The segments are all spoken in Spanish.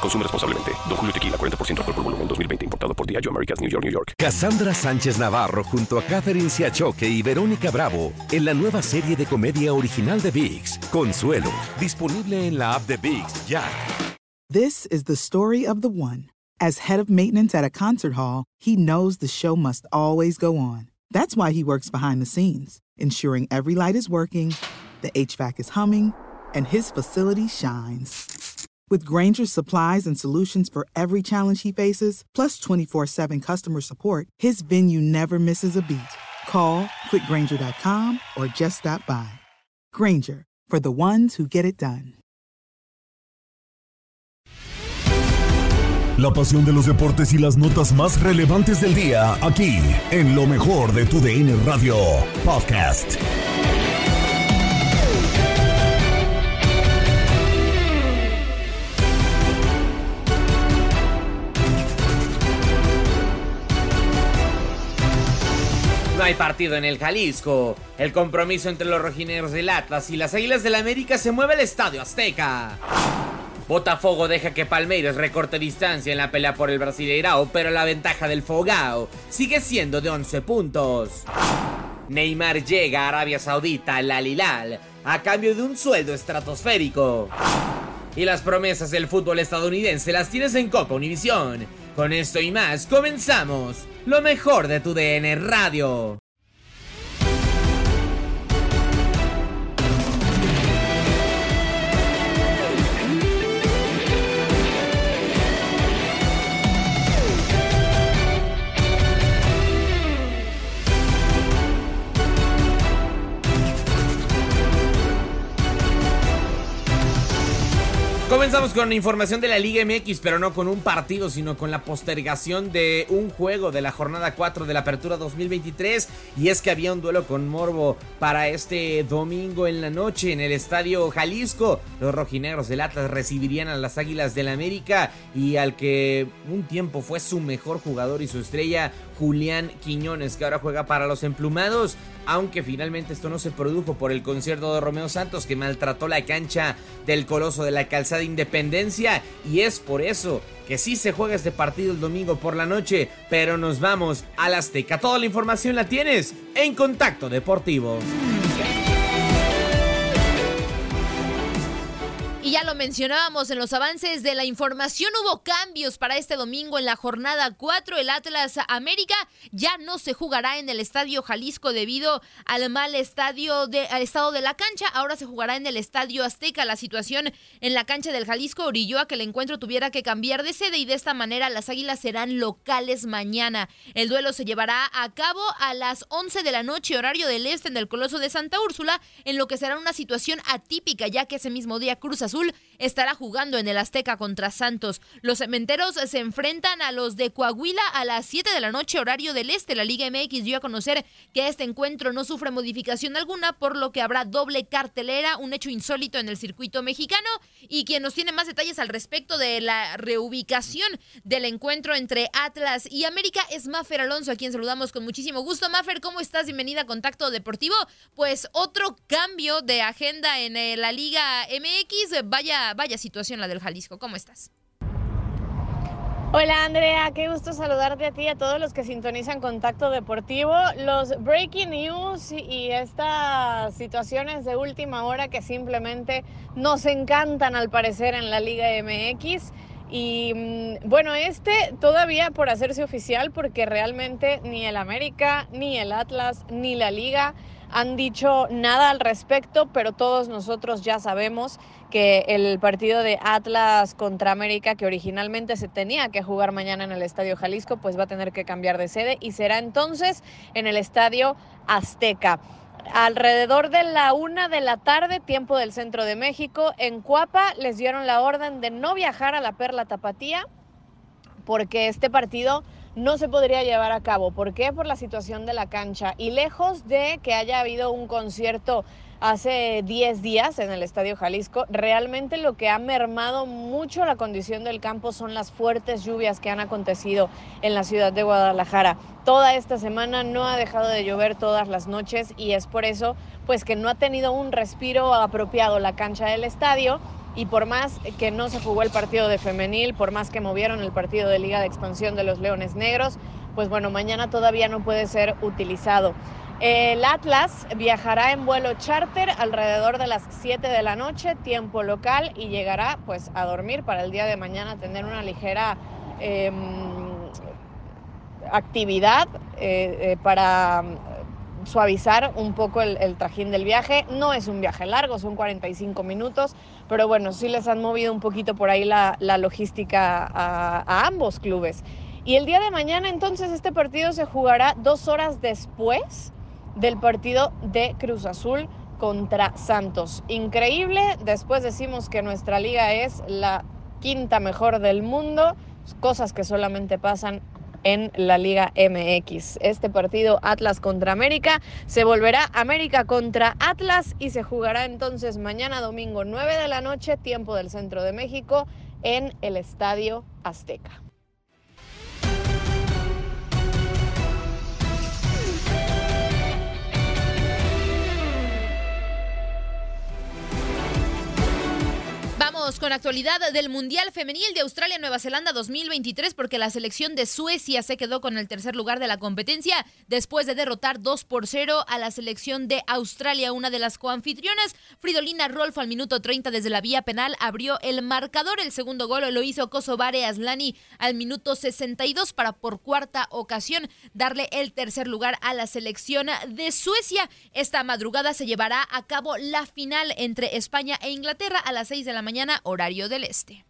Consume responsablemente. Don Julio Tequila, 40% alcohol por volumen, 2020. Importado por Diageo Americas, New York, New York. Cassandra Sánchez Navarro junto a Catherine Siachoque y Verónica Bravo en la nueva serie de comedia original de VIX, Consuelo. Disponible en la app de VIX, ya. This is the story of the one. As head of maintenance at a concert hall, he knows the show must always go on. That's why he works behind the scenes, ensuring every light is working, the HVAC is humming, and his facility shines. With Granger's supplies and solutions for every challenge he faces, plus 24 7 customer support, his venue never misses a beat. Call quickgranger.com or just stop by. Granger, for the ones who get it done. La pasión de los deportes y las notas más relevantes del día, aquí, en lo mejor de tu DN Radio Podcast. Hay partido en el Jalisco. El compromiso entre los rojineros del Atlas y las Águilas del América se mueve al Estadio Azteca. Botafogo deja que Palmeiras recorte distancia en la pelea por el Brasileirao, pero la ventaja del Fogao sigue siendo de 11 puntos. Neymar llega a Arabia Saudita, al Alilal, a cambio de un sueldo estratosférico. Y las promesas del fútbol estadounidense las tienes en Copa Univisión. Con esto y más, comenzamos lo mejor de tu DN Radio. Comenzamos con información de la Liga MX, pero no con un partido, sino con la postergación de un juego de la jornada 4 de la Apertura 2023. Y es que había un duelo con Morbo para este domingo en la noche en el Estadio Jalisco. Los rojinegros del Atlas recibirían a las Águilas del América y al que un tiempo fue su mejor jugador y su estrella, Julián Quiñones, que ahora juega para los emplumados. Aunque finalmente esto no se produjo por el concierto de Romeo Santos que maltrató la cancha del Coloso de la Calzada Independencia. Y es por eso que sí se juega este partido el domingo por la noche. Pero nos vamos al Azteca. Toda la información la tienes en Contacto Deportivo. Y ya lo mencionábamos en los avances de la información, hubo cambios para este domingo en la jornada 4. El Atlas América ya no se jugará en el Estadio Jalisco debido al mal estadio de, al estado de la cancha. Ahora se jugará en el Estadio Azteca. La situación en la cancha del Jalisco orilló a que el encuentro tuviera que cambiar de sede y de esta manera las Águilas serán locales mañana. El duelo se llevará a cabo a las 11 de la noche, horario del este, en el Coloso de Santa Úrsula, en lo que será una situación atípica, ya que ese mismo día Cruz Azul estará jugando en el Azteca contra Santos. Los cementeros se enfrentan a los de Coahuila a las 7 de la noche, horario del este. La Liga MX dio a conocer que este encuentro no sufre modificación alguna, por lo que habrá doble cartelera, un hecho insólito en el circuito mexicano. Y quien nos tiene más detalles al respecto de la reubicación del encuentro entre Atlas y América es Mafer Alonso, a quien saludamos con muchísimo gusto. Mafer, ¿cómo estás? Bienvenida a Contacto Deportivo. Pues otro cambio de agenda en eh, la Liga MX vaya, vaya situación la del Jalisco. ¿Cómo estás? Hola Andrea, qué gusto saludarte a ti y a todos los que sintonizan Contacto Deportivo. Los breaking news y estas situaciones de última hora que simplemente nos encantan al parecer en la Liga MX. Y mm, bueno, este todavía por hacerse oficial porque realmente ni el América, ni el Atlas, ni la liga han dicho nada al respecto, pero todos nosotros ya sabemos que el partido de Atlas contra América, que originalmente se tenía que jugar mañana en el Estadio Jalisco, pues va a tener que cambiar de sede y será entonces en el Estadio Azteca. Alrededor de la una de la tarde, tiempo del centro de México, en Cuapa les dieron la orden de no viajar a la Perla Tapatía porque este partido no se podría llevar a cabo. ¿Por qué? Por la situación de la cancha. Y lejos de que haya habido un concierto hace 10 días en el Estadio Jalisco, realmente lo que ha mermado mucho la condición del campo son las fuertes lluvias que han acontecido en la ciudad de Guadalajara. Toda esta semana no ha dejado de llover todas las noches y es por eso pues que no ha tenido un respiro apropiado la cancha del estadio y por más que no se jugó el partido de femenil, por más que movieron el partido de Liga de Expansión de los Leones Negros, pues bueno, mañana todavía no puede ser utilizado. El Atlas viajará en vuelo charter alrededor de las 7 de la noche, tiempo local, y llegará pues a dormir para el día de mañana tener una ligera em, actividad eh, eh, para suavizar un poco el, trajín del viaje. No es un viaje largo, son 45 minutos, pero bueno, sí les han movido un poquito por ahí la, logística a, a ambos clubes. Y el día de mañana entonces este partido se jugará dos horas después del partido de Cruz Azul contra Santos. Increíble, después decimos que nuestra liga es la quinta mejor del mundo, cosas que solamente pasan en la Liga MX. Este partido Atlas contra América se volverá América contra Atlas y se jugará entonces mañana domingo 9 de la noche, tiempo del centro de México, en el Estadio Azteca. Con actualidad del Mundial Femenil de Australia-Nueva Zelanda 2023 porque la selección de Suecia se quedó con el tercer lugar de la competencia después de derrotar 2 por 0 a la selección de Australia, una de las coanfitrionas. Fridolina Rolfo al minuto 30 desde la vía penal abrió el marcador. El segundo gol lo hizo Kosovare Aslani al minuto 62 para por cuarta ocasión darle el tercer lugar a la selección de Suecia. Esta madrugada se llevará a cabo la final entre España e Inglaterra a las 6 de la mañana del este.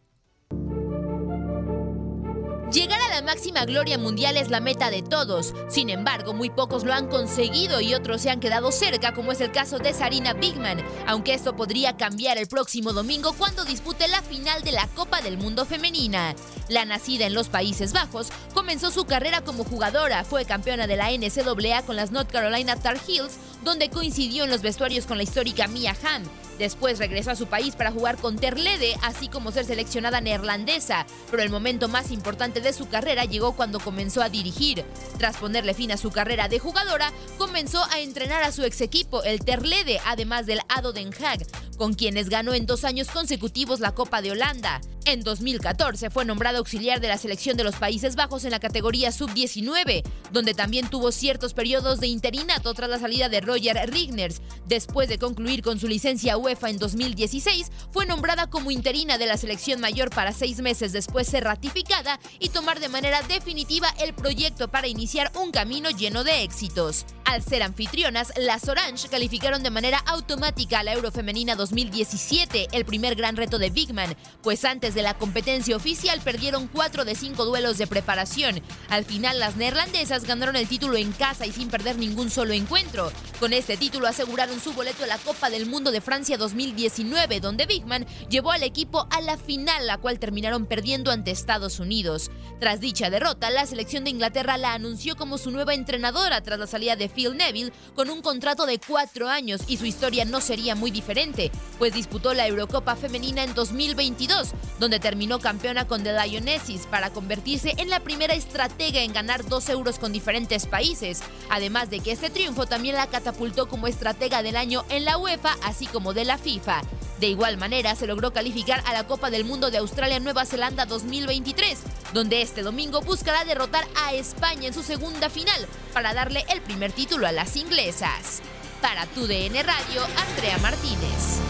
Llegar a la máxima gloria mundial es la meta de todos, sin embargo muy pocos lo han conseguido y otros se han quedado cerca como es el caso de Sarina Bigman, aunque esto podría cambiar el próximo domingo cuando dispute la final de la Copa del Mundo Femenina. La nacida en los Países Bajos comenzó su carrera como jugadora, fue campeona de la NCAA con las North Carolina Tar Heels, donde coincidió en los vestuarios con la histórica Mia Hamm. Después regresó a su país para jugar con Terlede, así como ser seleccionada neerlandesa, pero el momento más importante de su carrera llegó cuando comenzó a dirigir. Tras ponerle fin a su carrera de jugadora, comenzó a entrenar a su ex equipo, el Terlede, además del Ado Den Haag, con quienes ganó en dos años consecutivos la Copa de Holanda. En 2014 fue nombrado auxiliar de la selección de los Países Bajos en la categoría sub-19, donde también tuvo ciertos periodos de interinato tras la salida de Roger Rigners. Después de concluir con su licencia UEFA en 2016, fue nombrada como interina de la selección mayor para seis meses después ser ratificada y tomar de manera definitiva el proyecto para iniciar un camino lleno de éxitos. Al ser anfitrionas, las Orange calificaron de manera automática a la Eurofemenina 2017, el primer gran reto de Bigman, pues antes de la competencia oficial perdieron cuatro de cinco duelos de preparación. Al final las neerlandesas ganaron el título en casa y sin perder ningún solo encuentro. Este título aseguraron su boleto a la Copa del Mundo de Francia 2019, donde Bigman llevó al equipo a la final, la cual terminaron perdiendo ante Estados Unidos. Tras dicha derrota, la selección de Inglaterra la anunció como su nueva entrenadora tras la salida de Phil Neville con un contrato de cuatro años y su historia no sería muy diferente, pues disputó la Eurocopa Femenina en 2022, donde terminó campeona con The Lionesses para convertirse en la primera estratega en ganar dos euros con diferentes países. Además de que este triunfo también la catapultó como estratega del año en la UEFA, así como de la FIFA. De igual manera, se logró calificar a la Copa del Mundo de Australia-Nueva Zelanda 2023, donde este domingo buscará derrotar a España en su segunda final para darle el primer título a las inglesas. Para tu DN Radio, Andrea Martínez.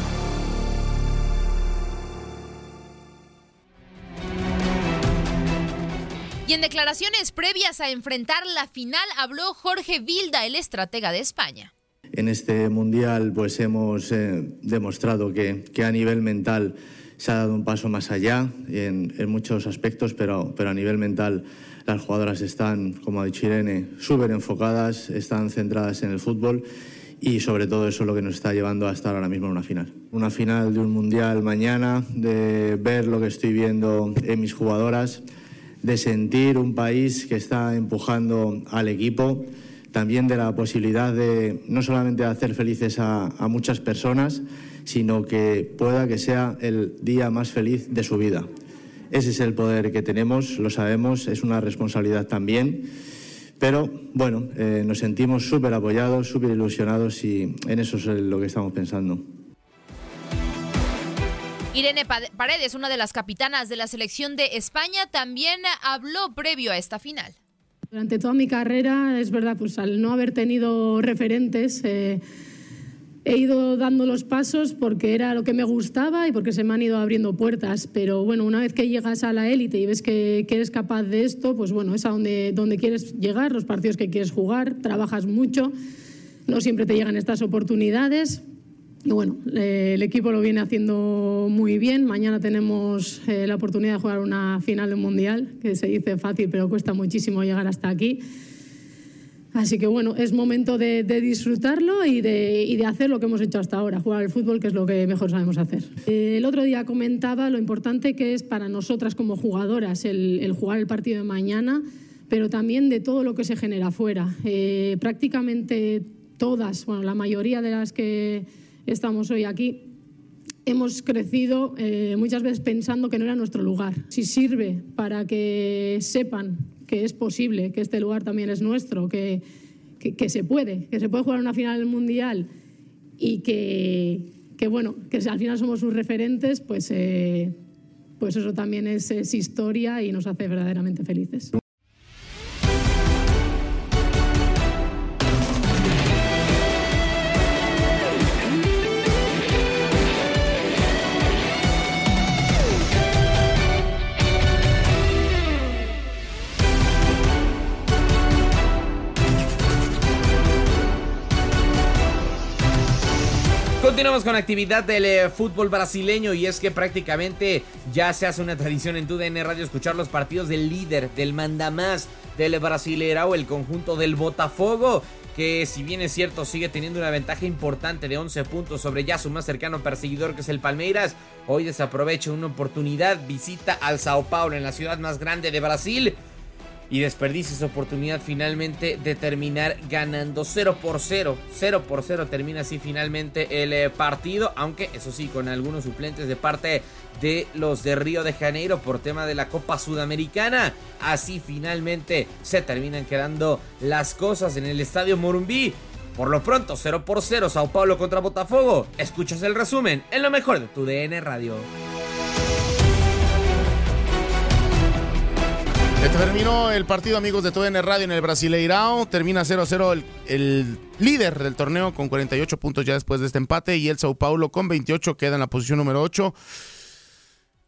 Y en declaraciones previas a enfrentar la final habló Jorge Vilda, el estratega de España. En este mundial pues hemos eh, demostrado que, que, a nivel mental se ha dado un paso más allá en, en muchos aspectos, pero, pero, a nivel mental las jugadoras están, como ha dicho Irene, súper enfocadas, están centradas en el fútbol y sobre todo eso es lo que nos está llevando a estar ahora mismo en una final. Una final de un mundial mañana, de ver lo que estoy viendo en mis jugadoras, de sentir un país que está empujando al equipo, también de la posibilidad de no solamente hacer felices a, muchas personas, sino que pueda que sea el día más feliz de su vida. Ese es el poder que tenemos, lo sabemos, es una responsabilidad también. Pero bueno, eh, nos sentimos súper apoyados, súper ilusionados y en eso es lo que estamos pensando. Irene Paredes, una de las capitanas de la selección de España, también habló previo a esta final. Durante toda mi carrera, es verdad, pues al no haber tenido referentes, eh, he ido dando los pasos porque era lo que me gustaba y porque se me han ido abriendo puertas. Pero bueno, una vez que llegas a la élite y ves que, eres capaz de esto, pues bueno, es a donde, donde quieres llegar, los partidos que quieres jugar, trabajas mucho, no siempre te llegan estas oportunidades. Y bueno, eh, el equipo lo viene haciendo muy bien. Mañana tenemos eh, la oportunidad de jugar una final de mundial, que se dice fácil, pero cuesta muchísimo llegar hasta aquí. Así que bueno, es momento de, de disfrutarlo y de, y de, hacer lo que hemos hecho hasta ahora, jugar al fútbol, que es lo que mejor sabemos hacer. Eh, el otro día comentaba lo importante que es para nosotras como jugadoras el, el jugar el partido de mañana, pero también de todo lo que se genera afuera. Eh, prácticamente todas, bueno, la mayoría de las que estamos hoy aquí, hemos crecido eh, muchas veces pensando que no era nuestro lugar. Si sirve para que sepan que es posible, que este lugar también es nuestro, que, que, se puede, que se puede jugar una final Mundial y que, que, bueno, que al final somos sus referentes, pues, eh, pues eso también es historia y nos hace verdaderamente felices. Con actividad del eh, fútbol brasileño y es que prácticamente ya se hace una tradición en TUDN Radio escuchar los partidos del líder, del mandamás del Brasileirao, el conjunto del Botafogo, que si bien es cierto sigue teniendo una ventaja importante de 11 puntos sobre ya su más cercano perseguidor que es el Palmeiras, hoy desaprovecha una oportunidad, visita al Sao Paulo en la ciudad más grande de Brasil y desperdicia esa oportunidad finalmente de terminar ganando 0 por 0. 0 por 0 termina así finalmente el eh, partido, aunque eso sí, con algunos suplentes de parte de los de Río de Janeiro por tema de la Copa Sudamericana. Así finalmente se terminan quedando las cosas en el Estadio Morumbí. Por lo pronto, 0 por 0, Sao Paulo contra Botafogo. Escuchas el resumen en lo mejor de tu DN Radio. Terminó el partido, amigos de TUDN Radio en el Brasileirao. Termina 0-0 el, el, líder del torneo con 48 puntos ya después de este empate. Y el Sao Paulo con 28 queda en la posición número 8.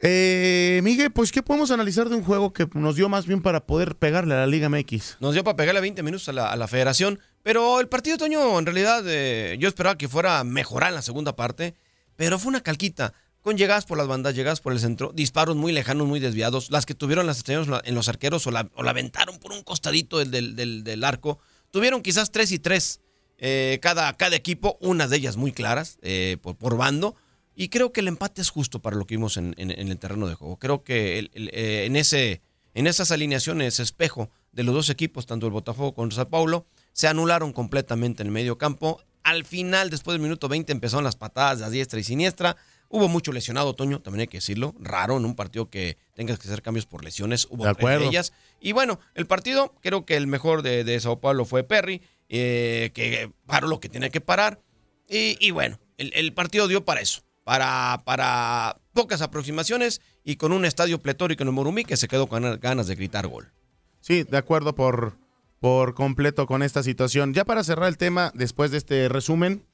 Eh, Miguel, pues, ¿qué podemos analizar de un juego que nos dio más bien para poder pegarle a la Liga MX? Nos dio para pegarle 20 minutos a la, a la federación. Pero el partido, Toño, en realidad, eh, yo esperaba que fuera mejorar en la segunda parte. Pero fue una calquita llegadas por las bandas, llegadas por el centro, disparos muy lejanos, muy desviados, las que tuvieron las estrellas en los arqueros o la, o la aventaron por un costadito del, del, del, arco. Tuvieron quizás tres y tres eh, cada, cada equipo, unas de ellas muy claras eh, por, por, bando. Y creo que el empate es justo para lo que vimos en, en, el terreno de juego. Creo que el, eh, en, ese, en esas alineaciones, espejo de los dos equipos, tanto el Botafogo como el Sao Paulo, se anularon completamente en el medio campo. Al final, después del minuto 20, empezaron las patadas de diestra y siniestra. Hubo mucho lesionado, Toño, también hay que decirlo. Raro en un partido que tengas que hacer cambios por lesiones. Hubo de acuerdo. de ellas. Y bueno, el partido, creo que el mejor de, de Sao Paulo fue Perry, eh, que paró lo que tenía que parar. Y, y bueno, el, el, partido dio para eso. Para, para pocas aproximaciones y con un estadio pletórico en el Morumí que se quedó con ganas de gritar gol. Sí, de acuerdo por, por completo con esta situación. Ya para cerrar el tema, después de este resumen,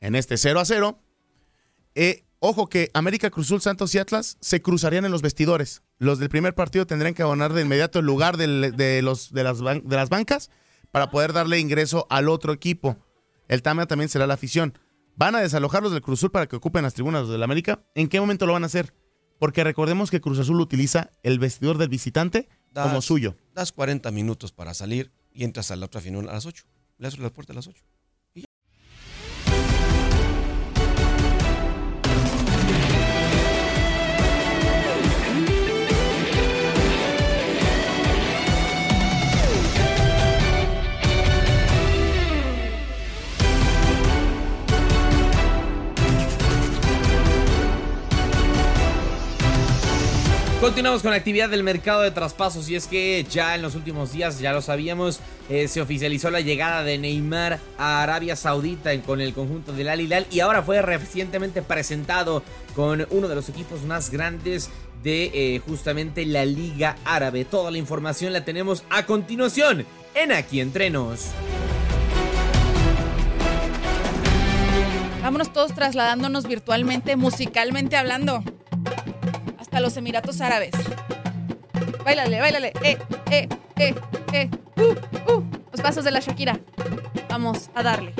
en este 0 a 0, eh, ojo que América Cruzul, Santos y Atlas se cruzarían en los vestidores. los del primer partido tendrían que abonar de inmediato el lugar de, los, de, las, ban- de las bancas para poder darle ingreso al otro equipo. El TAMA también será la afición. ¿Van a desalojarlos del Cruz Azul para que ocupen las tribunas del América? ¿En qué momento lo van a hacer? Porque recordemos que Cruz Azul utiliza el vestidor del visitante como Das- suyo. Das 40 minutos para salir y entras a la otra final a las 8. Le abres la puerta a las 8. Continuamos con la actividad del mercado de traspasos y es que ya en los últimos días, ya lo sabíamos, eh, se oficializó la llegada de Neymar a Arabia Saudita con el conjunto del Al Hilal y ahora fue recientemente presentado con uno de los equipos más grandes de eh, justamente la Liga Árabe. Toda la información la tenemos a continuación en Aquí Entrenos. Vámonos todos trasladándonos virtualmente, musicalmente hablando, hasta los Emiratos Árabes. Báilale, báilale. Eh, eh, eh, eh. Uh, uh. Los pasos de la Shakira. Vamos a darle.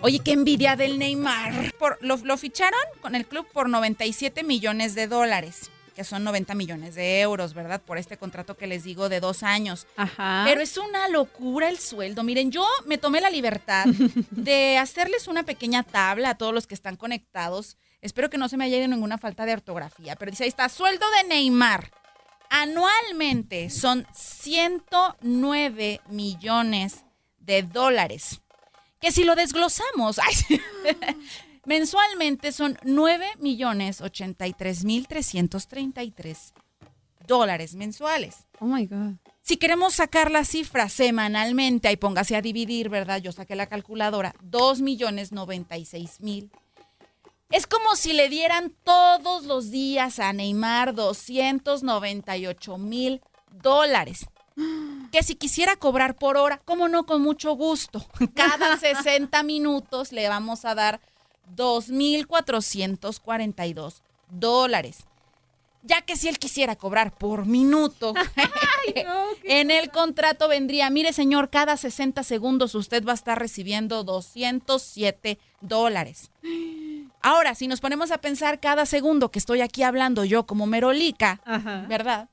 Oye, qué envidia del Neymar. Por- lo, lo ficharon con el club por 97 millones de dólares, que son 90 millones de euros, ¿verdad? Por este contrato que les digo de dos años. Ajá. Pero es una locura el sueldo. Miren, yo me tomé la libertad de hacerles una pequeña tabla a todos los que están conectados. Espero que no se me haya ido ninguna falta de ortografía, pero dice ahí está, sueldo de Neymar. Anualmente son 109 millones de dólares. Que si lo desglosamos, ay, mensualmente son 9 millones 83 mil 333 dólares mensuales. Oh my God. Si queremos sacar la cifra semanalmente, ahí póngase a dividir, ¿verdad? Yo saqué la calculadora, 2 millones 96 mil. Es como si le dieran todos los días a Neymar 298 mil dólares. Que si quisiera cobrar por hora, como no, con mucho gusto. Cada 60 minutos le vamos a dar 2.442 dólares. Ya que si él quisiera cobrar por minuto, en el contrato vendría, mire señor, cada 60 segundos usted va a estar recibiendo 207 dólares. Ahora, si nos ponemos a pensar cada segundo que estoy aquí hablando yo como merolica, ¿verdad?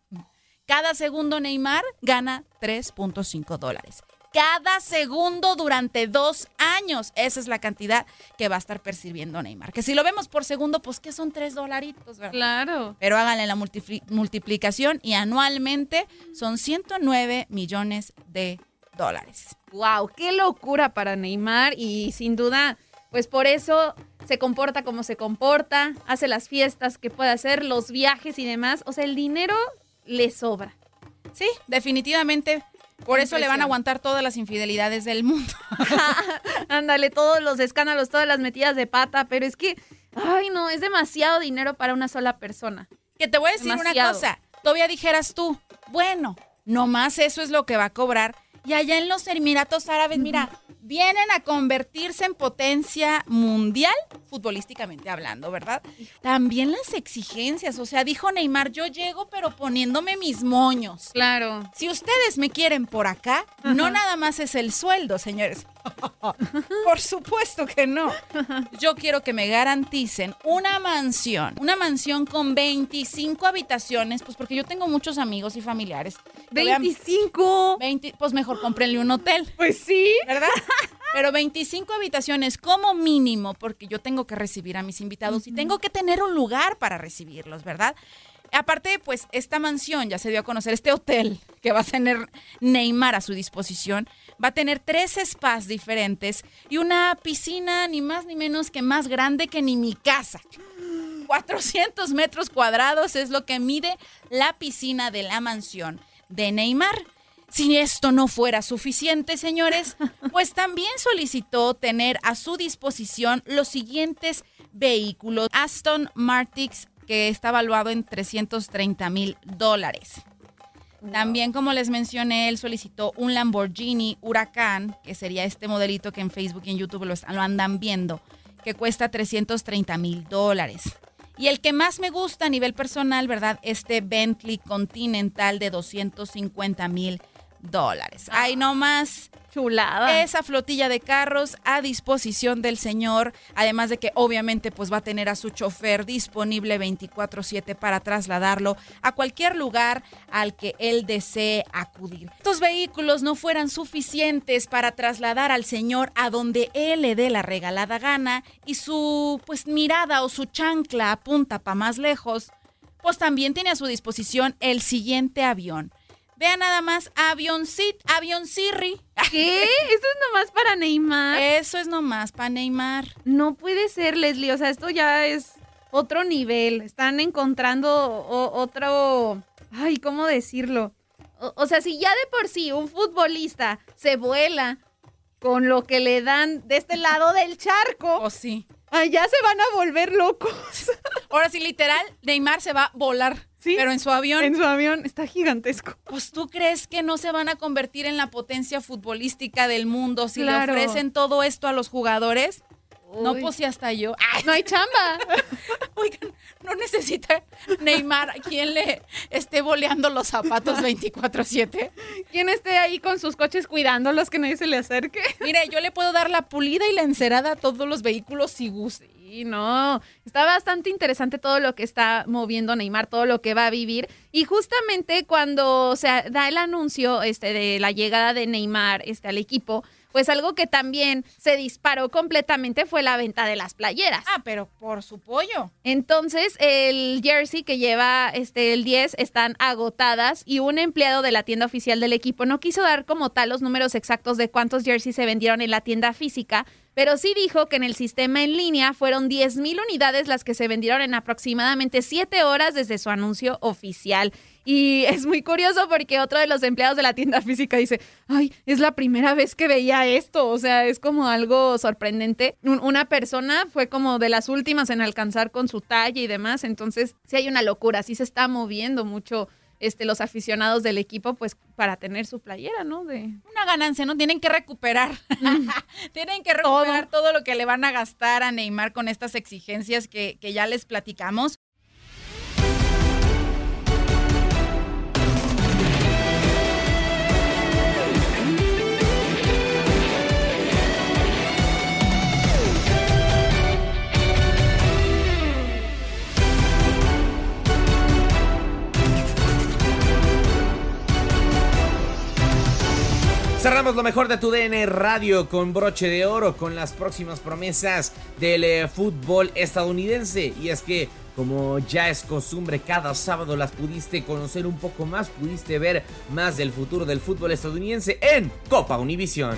Cada segundo Neymar gana 3.5 dólares. Cada segundo durante dos años. Esa es la cantidad que va a estar percibiendo Neymar. Que si lo vemos por segundo, pues que son tres dolaritos, ¿verdad? Claro. Pero háganle la multipli- multiplicación y anualmente son 109 millones de dólares. Wow, qué locura para Neymar y sin duda, pues por eso se comporta como se comporta, hace las fiestas que puede hacer, los viajes y demás. O sea, el dinero le sobra. Sí, definitivamente. Por eso le van a aguantar todas las infidelidades del mundo. Ándale, todos los escándalos, todas las metidas de pata, pero es que, ay no, es demasiado dinero para una sola persona. Que te voy a decir una cosa. Todavía dijeras tú, bueno, nomás eso es lo que va a cobrar. Y allá en los Emiratos Árabes, mira, vienen a convertirse en potencia mundial, futbolísticamente hablando, ¿verdad? También las exigencias, o sea, dijo Neymar, yo llego pero poniéndome mis moños. Claro. Si ustedes me quieren por acá, no nada más es el sueldo, señores. Por supuesto que no. Yo quiero que me garanticen una mansión, una mansión con 25 habitaciones, pues porque yo tengo muchos amigos y familiares. que vean- 25. 20, pues mejor cómprenle un hotel. Pues sí. ¿Verdad? Pero 25 habitaciones como mínimo, porque yo tengo que recibir a mis invitados y tengo que tener un lugar para recibirlos, ¿verdad? Aparte, pues esta mansión ya se dio a conocer, este hotel que va a tener Neymar a su disposición, va a tener tres spas diferentes y una piscina ni más ni menos que más grande que ni mi casa. 400 metros cuadrados es lo que mide la piscina de la mansión de Neymar. Si esto no fuera suficiente, señores, pues también solicitó tener a su disposición los siguientes vehículos. Aston Martin, que está valuado en 330 mil dólares. También, como les mencioné, él solicitó un Lamborghini Huracán, que sería este modelito que en Facebook y en YouTube lo, están- lo andan viendo, que cuesta 330 mil dólares. Y el que más me gusta a nivel personal, ¿verdad? Este Bentley Continental de 250 mil dólares. Ahí nomás. Chulada. Esa flotilla de carros a disposición del señor, además de que obviamente pues va a tener a su chofer disponible 24/7 para trasladarlo a cualquier lugar al que él desee acudir. Estos vehículos no fueran suficientes para trasladar al señor a donde él le dé la regalada gana y su pues mirada o su chancla apunta para más lejos, pues también tiene a su disposición el siguiente avión. Vean nada más, avioncit, avioncirri. ¿Qué? ¿Eso es nomás para Neymar? Eso es nomás para Neymar. No puede ser, Leslie. O sea, esto ya es otro nivel. Están encontrando otro. Ay, ¿cómo decirlo? O, o sea, si ya de por sí un futbolista se vuela con lo que le dan de este lado del charco. O sí. Allá se van a volver locos. Ahora sí, literal, Neymar se va a volar. Sí. Pero en su avión. En su avión está gigantesco. Pues tú crees que no se van a convertir en la potencia futbolística del mundo si Claro. le ofrecen todo esto a los jugadores. No, pues si hasta yo. No hay chamba. Oigan, no necesita Neymar quien le esté boleando los zapatos 24-7. ¿Quién esté ahí con sus coches cuidándolos que nadie se le acerque? Mire, yo le puedo dar la pulida y la encerada a todos los vehículos si guste. Sí, no, está bastante interesante todo lo que está moviendo Neymar, todo lo que va a vivir. Y justamente cuando se da el anuncio este, de la llegada de Neymar este, al equipo, pues algo que también se disparó completamente fue la venta de las playeras. Ah, pero por su pollo. Entonces, el jersey que lleva este el 10 están agotadas y un empleado de la tienda oficial del equipo no quiso dar como tal los números exactos de cuántos jerseys se vendieron en la tienda física, pero sí dijo que en el sistema en línea fueron 10 mil unidades las que se vendieron en aproximadamente 7 horas desde su anuncio oficial. Y es muy curioso porque otro de los empleados de la tienda física dice, ay, es la primera vez que veía esto, o sea, es como algo sorprendente. Un- una persona fue como de las últimas en alcanzar con su talla y demás, entonces sí hay una locura, sí se está moviendo mucho este, los aficionados del equipo, pues para tener su playera, ¿no? De... Una ganancia, ¿no? Tienen que recuperar. Tienen que recuperar todo. lo que le van a gastar a Neymar con estas exigencias que, que ya les platicamos. Cerramos lo mejor de tu DN Radio con broche de oro con las próximas promesas del eh, fútbol estadounidense. Y es que, como ya es costumbre, cada sábado las pudiste conocer un poco más, pudiste ver más del futuro del fútbol estadounidense en Copa Univisión.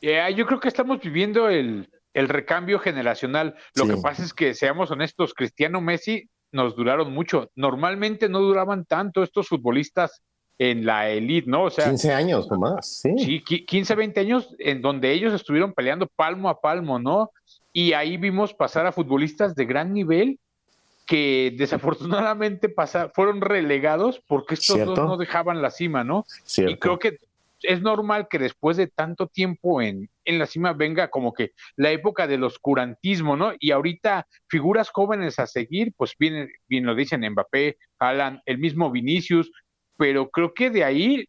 Eh, yo creo que estamos viviendo el, el recambio generacional. Lo Sí. que pasa es que, seamos honestos, Cristiano Messi nos duraron mucho. Normalmente no duraban tanto estos futbolistas en la elite, ¿no? O sea, 15 años o más, sí. Sí, qui- 15, 20 años en donde ellos estuvieron peleando palmo a palmo, ¿no? Y ahí vimos pasar a futbolistas de gran nivel que desafortunadamente pasa- fueron relegados porque estos Cierto. dos no dejaban la cima, ¿no? Cierto. Y creo que es normal que después de tanto tiempo en, en la cima venga como que la época del oscurantismo, ¿no? Y ahorita figuras jóvenes a seguir, pues bien, bien lo dicen Mbappé, Alan, el mismo Vinicius, pero creo que de ahí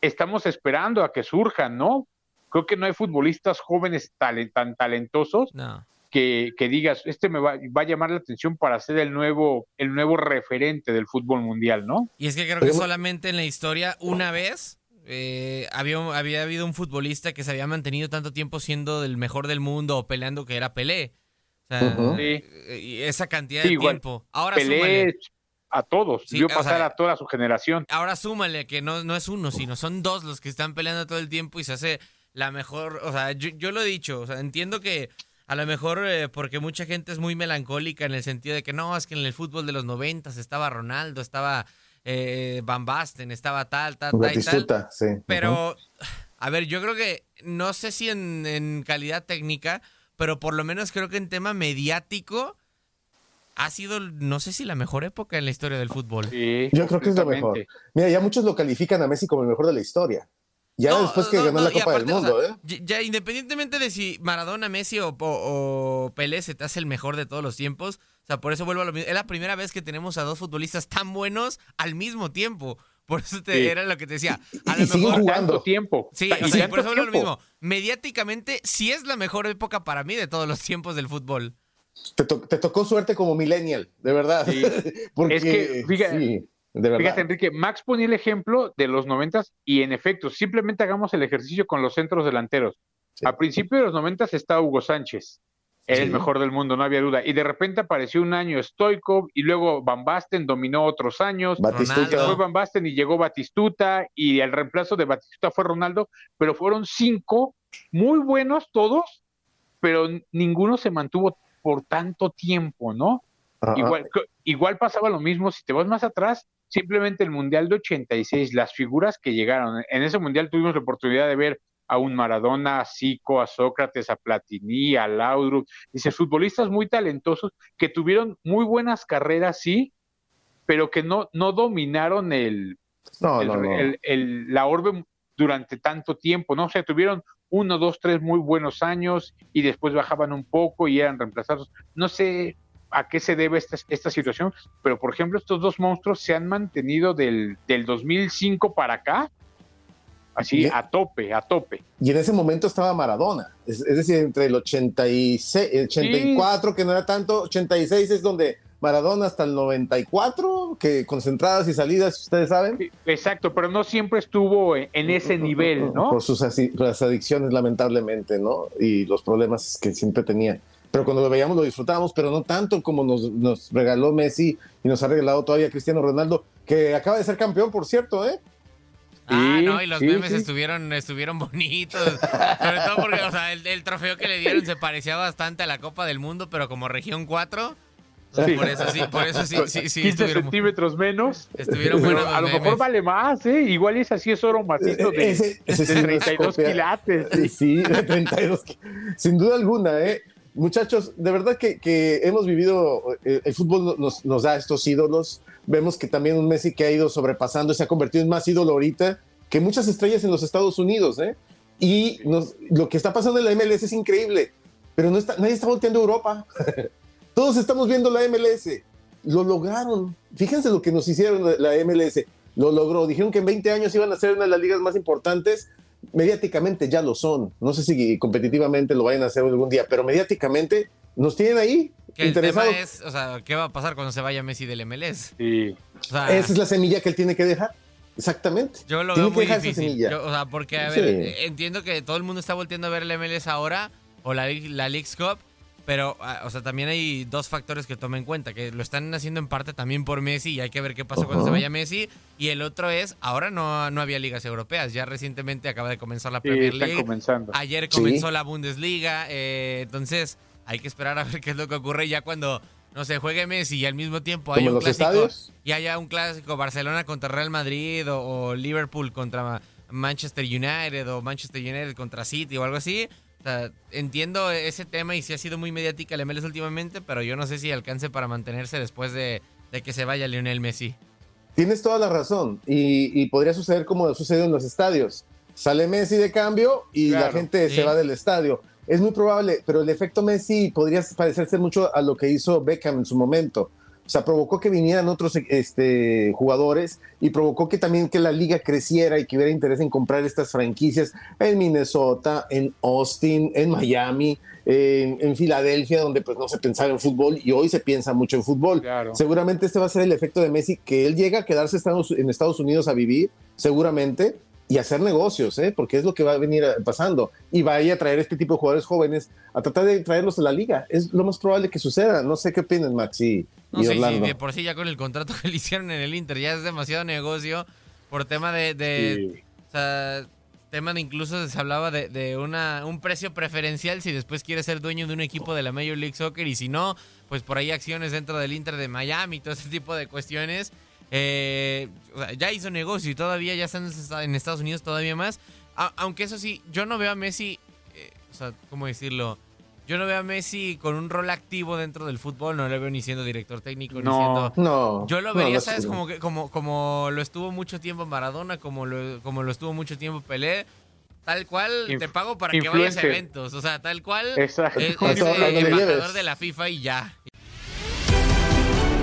estamos esperando a que surjan, ¿no? Creo que no hay futbolistas jóvenes tan talentosos No. que, que digas, este me va, va a llamar la atención para ser el nuevo, el nuevo referente del fútbol mundial, ¿no? Y es que creo que solamente en la historia, una vez, eh, había, había habido un futbolista que se había mantenido tanto tiempo siendo el mejor del mundo o peleando que era Pelé. O sea, eh, y esa cantidad Sí, de igual. tiempo. Ahora Pelé súmale. a todos, Sí, vio pasar sea, a toda su generación. Ahora súmale que no, no es uno, sino son dos los que están peleando todo el tiempo y se hace la mejor. O sea, yo, yo lo he dicho, o sea, entiendo que a lo mejor eh, porque mucha gente es muy melancólica en el sentido de que no, es que en el fútbol de los noventas estaba Ronaldo, estaba eh, Van Basten, estaba tal, tal, tal y tal. Sí. Pero, a ver, yo creo que, no sé si en, en calidad técnica, pero por lo menos creo que en tema mediático ha sido, no sé si la mejor época en la historia del fútbol. Yo creo que es lo mejor. Mira, ya muchos lo califican a Messi como el mejor de la historia. Ya No, después que no, ganó no, la Copa del o Mundo, sea, ¿eh? ya- Ya independientemente de si Maradona, Messi o, o- o Pelé se te hace el mejor de todos los tiempos, sea, por eso vuelvo a lo mismo. Es la primera vez que tenemos a dos futbolistas tan buenos al mismo tiempo. Por eso te, Sí. era lo que te decía. A Y lo siguen mejor, jugando. Tanto tiempo. Sí, o sea, por eso vuelvo a lo mismo. Mediáticamente, sí es la mejor época para mí de todos los tiempos del fútbol. Te, to- te tocó suerte como millennial, de verdad. Sí. Porque, Es que, fíjate, sí, de verdad. Fíjate, Enrique, Max ponía el ejemplo de los noventas y en efecto, simplemente hagamos el ejercicio con los centros delanteros. A principios de los noventas está Hugo Sánchez, era el mejor del mundo, no había duda. Y de repente apareció un año Stoikov y luego Van Basten dominó otros años. Batistuta. Van Basten y llegó Batistuta y el reemplazo de Batistuta fue Ronaldo, pero fueron cinco muy buenos todos, pero ninguno se mantuvo por tanto tiempo, ¿no? Ajá. Igual, igual pasaba lo mismo, si te vas más atrás, simplemente el Mundial de 86, las figuras que llegaron, en ese Mundial tuvimos la oportunidad de ver a un Maradona, a Zico, a Sócrates, a Platini, a Laudrup, dice, futbolistas muy talentosos que tuvieron muy buenas carreras, sí, pero que no, no dominaron el, No, el- no, no. el- el- la orbe durante tanto tiempo, ¿no? O sea, tuvieron uno, dos, tres muy buenos años y después bajaban un poco y eran reemplazados. No sé a qué se debe esta, esta situación, pero por ejemplo, estos dos monstruos se han mantenido del, del 2005 para acá, así Y- a tope, a tope. Y en ese momento estaba Maradona. Es, es decir, entre el 86, el 84, que no era tanto, 86 es donde Maradona hasta el 94, que concentradas y salidas, ustedes saben. Exacto, pero no siempre estuvo en, en ese nivel, ¿no? Por sus las adicciones, lamentablemente, ¿no? Y los problemas que siempre tenía. Pero cuando lo veíamos lo disfrutábamos, pero no tanto como nos, nos regaló Messi y nos ha regalado todavía Cristiano Ronaldo, que acaba de ser campeón, por cierto, ¿eh? Ah, no, y los sí, memes sí. estuvieron, estuvieron bonitos. Sobre todo porque, o sea, el, el trofeo que le dieron se parecía bastante a la Copa del Mundo, pero como región 4. Sí. Por eso sí, por eso sí, sí, sí. 15 estuvieron- centímetros menos. Estuvieron buenos a lo mejor vale más, ¿eh? Igual es así, es oro macizo de, Ese- ese sí de no es 32 copia. quilates. Sí, de 32. ki- Sin duda alguna, ¿eh? Muchachos, de verdad que, que hemos vivido, eh, el fútbol nos, nos da estos ídolos. Vemos que también un Messi que ha ido sobrepasando, se ha convertido en más ídolo ahorita que muchas estrellas en los Estados Unidos, ¿eh? Y nos- lo que está pasando en la MLS es increíble, pero no está, nadie está volteando a Europa. Todos estamos viendo la MLS. Lo lograron. Fíjense lo que nos hicieron la- MLS. Lo logró. Dijeron que en 20 años iban a ser una de las ligas más importantes. Mediáticamente ya lo son. No sé si competitivamente lo vayan a hacer algún día, pero mediáticamente nos tienen ahí Que el tema interesados. es, o sea, ¿qué va a pasar cuando se vaya Messi del MLS? Sí. O sea, Esa es la semilla que él tiene que dejar. Exactamente. Yo lo Tiene veo muy difícil. semilla. Yo, o sea, porque, a Sí. ver, entiendo que todo el mundo está volteando a ver el MLS ahora o la, League- la League's Cup, pero, ah, o sea, también hay dos factores que toma en cuenta, que lo están haciendo en parte también por Messi y hay que ver qué pasa cuando se vaya Messi. Y el otro es, ahora no, no había ligas europeas, ya recientemente acaba de comenzar la Sí, Premier League. comenzando. Ayer Sí. comenzó la Bundesliga, eh, entonces hay que esperar a ver qué es lo que ocurre ya cuando, no sé, juegue Messi y al mismo tiempo hay un los clásico estadios. y haya un clásico Barcelona contra Real Madrid o, o Liverpool contra Manchester United o Manchester United contra City o algo así. O sea, entiendo ese tema y sí ha sido muy mediática el MLS últimamente, pero yo no sé si alcance para mantenerse después de, de que se vaya Lionel Messi. Tienes toda la razón. Y, y podría suceder como sucedió en los estadios. Sale Messi de cambio y la gente sí. se va del estadio. Es muy probable, pero el efecto Messi podría parecerse mucho a lo que hizo Beckham en su momento. O sea, provocó que vinieran otros este, jugadores y provocó que también que la liga creciera y que hubiera interés en comprar estas franquicias en Minnesota, en Austin, en Miami, en, en Filadelfia, donde pues no se pensaba en fútbol y hoy se piensa mucho en fútbol. Claro. Seguramente este va a ser el efecto de Messi, que él llega a quedarse Estados- en Estados Unidos a vivir, seguramente, y hacer negocios, ¿eh? porque es lo que va a venir eh, pasando. Y vaya a traer este tipo de jugadores jóvenes a tratar de traerlos a la liga. Es lo más probable que suceda. No sé qué opinan, Max y, No sé si de por sí ya con el contrato que le hicieron en el Inter ya es demasiado negocio por tema de... de Sí. O sea, tema de incluso se hablaba de, de una, un precio preferencial si después quieres ser dueño de un equipo de la Major League Soccer y si no, pues por ahí acciones dentro del Inter de Miami, todo ese tipo de cuestiones. Eh, o sea, ya hizo negocio y todavía ya están en Estados Unidos todavía más. A- aunque eso sí, yo no veo a Messi, eh, o sea, ¿cómo decirlo? Yo no veo a Messi con un rol activo dentro del fútbol, no lo veo ni siendo director técnico, ni No, siendo... no, Yo lo vería, no, ¿sabes? Como, que, como, como lo estuvo mucho tiempo Maradona, como lo, como lo estuvo mucho tiempo Pelé. Tal cual, Inf- te pago para que vayas a eventos. O sea, tal cual, Exacto. es, Con es, le embajador de la FIFA y ya.